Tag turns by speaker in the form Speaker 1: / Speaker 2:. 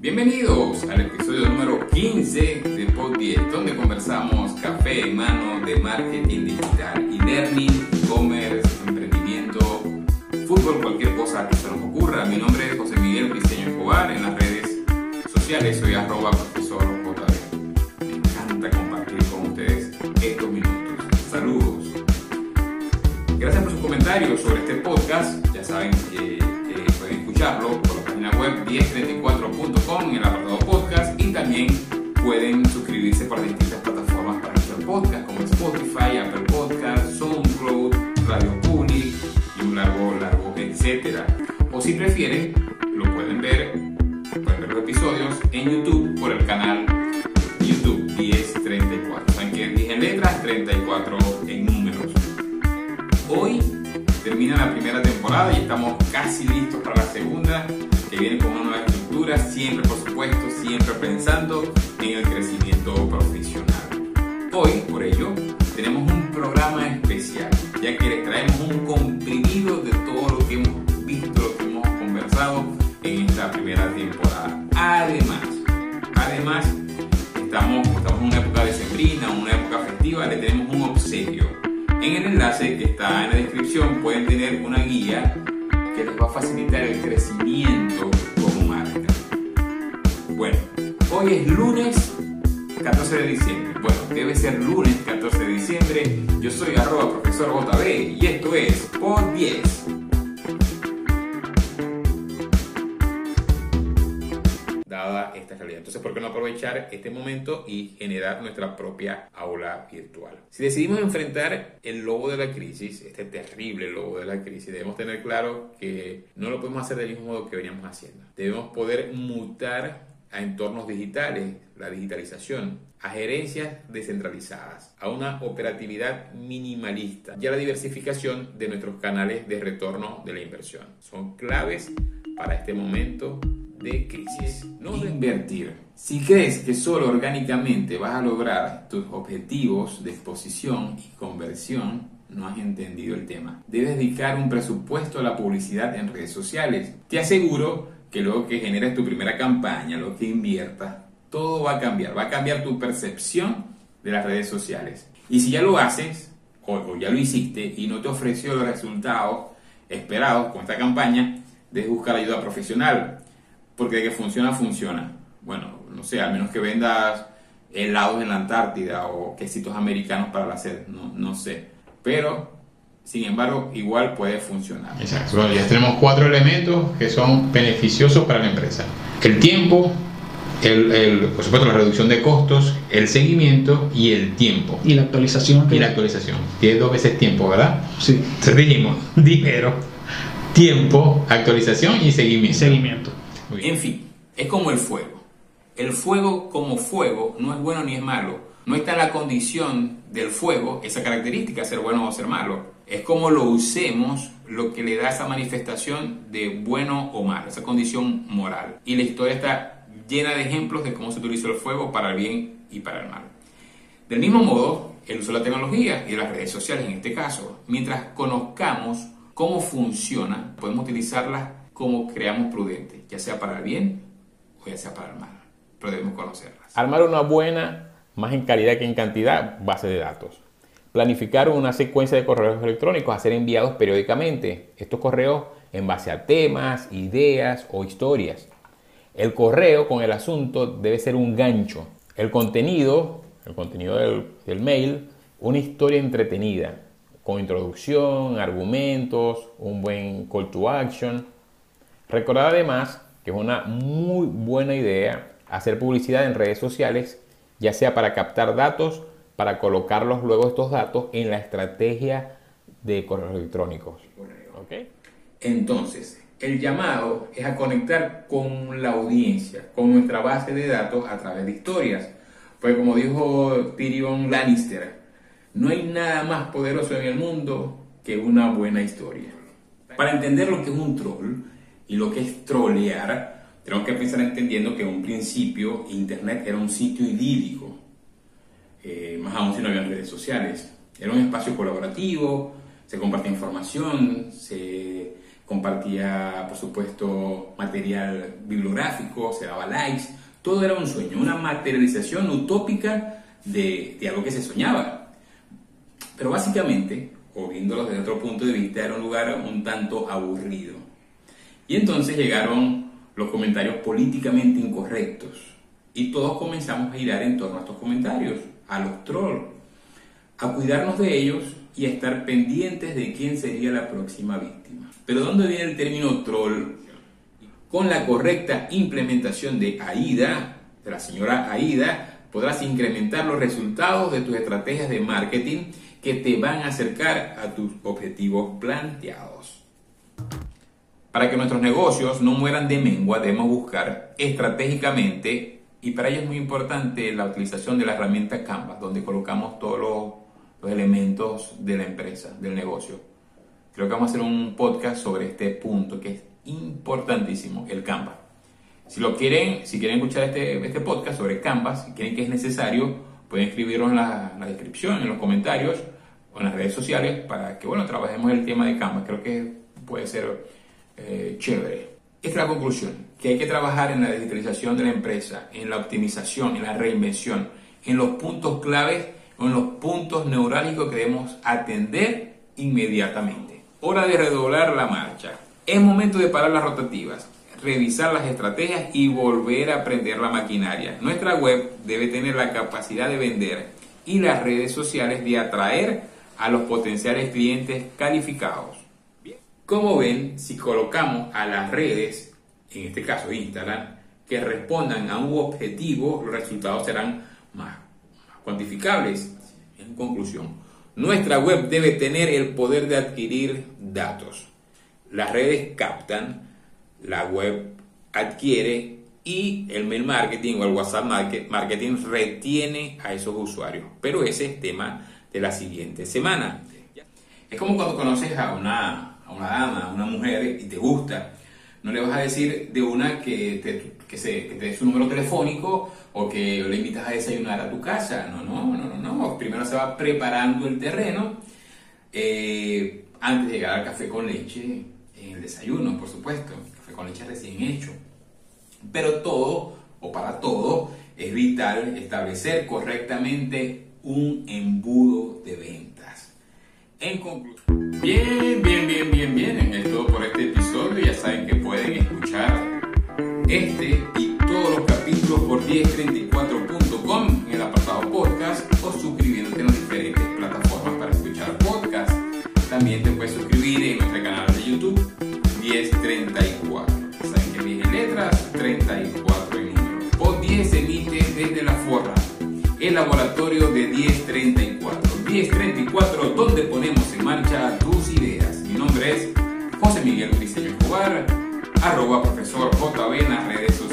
Speaker 1: Bienvenidos al episodio número 15 de Pod 10, donde conversamos café en mano de marketing digital y learning, e-commerce, emprendimiento, fútbol, cualquier cosa que se nos ocurra. Mi nombre es José Miguel Cristiano Escobar, en las redes sociales soy arroba profesor JB. Me encanta compartir con ustedes estos minutos. Saludos. Gracias por sus comentarios sobre este podcast. Ya saben que, pueden escucharlo por página web 1034.com en el apartado podcast y también pueden suscribirse por distintas plataformas para nuestro podcast como Spotify, Apple Podcast, SoundCloud, Radio Public y un largo, largo, etcétera. O si prefieren, lo pueden ver, pueden ver los episodios en YouTube por el canal YouTube 1034. Saben que 10 en letras, 34 en números. Hoy termina la primera temporada y estamos casi listos para la segunda, que viene con una nueva estructura, siempre por supuesto, siempre pensando en el crecimiento profesional. Hoy, por ello, tenemos un programa especial, ya que les traemos un comprimido de todo lo que hemos visto, lo que hemos conversado en esta primera temporada. Además, además, estamos, estamos en una época decembrina, una época festiva, le tenemos un obsequio. En el enlace que está en la descripción pueden tener una guía que les va a facilitar el crecimiento como marca. Bueno, hoy es lunes 14 de diciembre. Bueno, debe ser lunes 14 de diciembre. Yo soy arroba profesor JB y esto es por 10. Aprovechar este momento y generar nuestra propia aula virtual? Si decidimos enfrentar el lobo de la crisis, este terrible lobo de la crisis, debemos tener claro que no lo podemos hacer del mismo modo que veníamos haciendo. Debemos poder mutar a entornos digitales, la digitalización, a gerencias descentralizadas, a una operatividad minimalista y a la diversificación de nuestros canales de retorno de la inversión. Son claves para este momento de crisis. No de invertir. Si crees que solo orgánicamente vas a lograr tus objetivos de exposición y conversión, no has entendido el tema. Debes dedicar un presupuesto a la publicidad en redes sociales. Te aseguro que luego que generes tu primera campaña, lo que inviertas, todo va a cambiar. Va a cambiar tu percepción de las redes sociales. Y si ya lo haces, o, o ya lo hiciste y no te ofreció los resultados esperados con esta campaña, debes buscar ayuda profesional porque de que funciona, funciona. Bueno, no sé, al menos que vendas helados en la Antártida o quesitos americanos para la sed, no, no sé. Pero, sin embargo, igual puede funcionar. Exacto. Bueno, ya tenemos cuatro elementos que son beneficiosos para la empresa. El tiempo, el, el, por supuesto la reducción de costos, el seguimiento y el tiempo.
Speaker 2: Y la actualización.
Speaker 1: Y la actualización. Tiene dos veces tiempo, ¿verdad?
Speaker 2: Sí.
Speaker 1: Entonces dijimos, dinero, tiempo, actualización y seguimiento.
Speaker 2: Seguimiento.
Speaker 1: En fin, es como el fuego. El fuego como fuego no es bueno ni es malo. No está la condición del fuego esa característica, ser bueno o ser malo. Es como lo usemos lo que le da esa manifestación de bueno o malo, esa condición moral. Y la historia está llena de ejemplos de cómo se utilizó el fuego para el bien y para el mal. Del mismo modo, el uso de la tecnología y de las redes sociales en este caso, mientras conozcamos cómo funciona, podemos utilizarlas como creamos prudente, ya sea para el bien o ya sea para el mal. Pero debemos conocerlas.
Speaker 3: Armar una buena, más en calidad que en cantidad, base de datos. Planificar una secuencia de correos electrónicos a ser enviados periódicamente. Estos correos en base a temas, ideas o historias. El correo con el asunto debe ser un gancho. El contenido, el contenido del, del mail, una historia entretenida, con introducción, argumentos, un buen call to action. Recordad además que es una muy buena idea hacer publicidad en redes sociales, ya sea para captar datos, para colocarlos luego estos datos en la estrategia de correos electrónicos.
Speaker 1: ¿Okay? Entonces, el llamado es a conectar con la audiencia, con nuestra base de datos a través de historias. Pues como dijo Tyrion Lannister, no hay nada más poderoso en el mundo que una buena historia. Para entender lo que es un troll y lo que es trolear, tenemos que empezar entendiendo que en un principio Internet era un sitio idílico, eh, más aún si no había redes sociales. Era un espacio colaborativo, se compartía información, se compartía, por supuesto, material bibliográfico, se daba likes, todo era un sueño, una materialización utópica de, de algo que se soñaba. Pero básicamente, o viéndolo desde otro punto de vista, era un lugar un tanto aburrido. Y entonces llegaron los comentarios políticamente incorrectos. Y todos comenzamos a girar en torno a estos comentarios, a los trolls, a cuidarnos de ellos y a estar pendientes de quién sería la próxima víctima. Pero ¿dónde viene el término troll? Con la correcta implementación de AIDA, de la señora AIDA, podrás incrementar los resultados de tus estrategias de marketing que te van a acercar a tus objetivos planteados. Para que nuestros negocios no mueran de mengua, debemos buscar estratégicamente, y para ello es muy importante la utilización de la herramienta Canvas, donde colocamos todos los, elementos de la empresa, del negocio. Creo que vamos a hacer un podcast sobre este punto que es importantísimo, el Canvas. Si lo quieren, si quieren escuchar este, este podcast sobre Canvas, si quieren que es necesario, pueden escribirlo en la, la, descripción, en los comentarios o en las redes sociales para que, bueno, trabajemos el tema de Canvas. Creo que puede ser eh, chévere. Esta es la conclusión, que hay que trabajar en la digitalización de la empresa, en la optimización, en la reinvención, en los puntos claves o en los puntos neurálgicos que debemos atender inmediatamente. Hora de redoblar la marcha. Es momento de parar las rotativas, revisar las estrategias y volver a aprender la maquinaria. Nuestra web debe tener la capacidad de vender y las redes sociales de atraer a los potenciales clientes calificados. Como ven, si colocamos a las redes, en este caso Instagram, que respondan a un objetivo, los resultados serán más, más cuantificables. En conclusión, nuestra web debe tener el poder de adquirir datos. Las redes captan, la web adquiere y el mail marketing o el WhatsApp marketing retiene a esos usuarios. Pero ese es tema de la siguiente semana. Es como cuando conoces a una, a una dama, a una mujer y te gusta. No le vas a decir de una que te, que se, su número telefónico o que le invitas a desayunar a tu casa. No, no, no, no. no. Primero se va preparando el terreno eh, antes de llegar al café con leche, en el desayuno, por supuesto. Café con leche recién hecho. Pero todo, o para todo, es vital establecer correctamente un embudo de ventas. En conclusión, bien, bien, bien, bien, bien, es todo por este episodio. Ya saben que pueden escuchar este profesor sociales.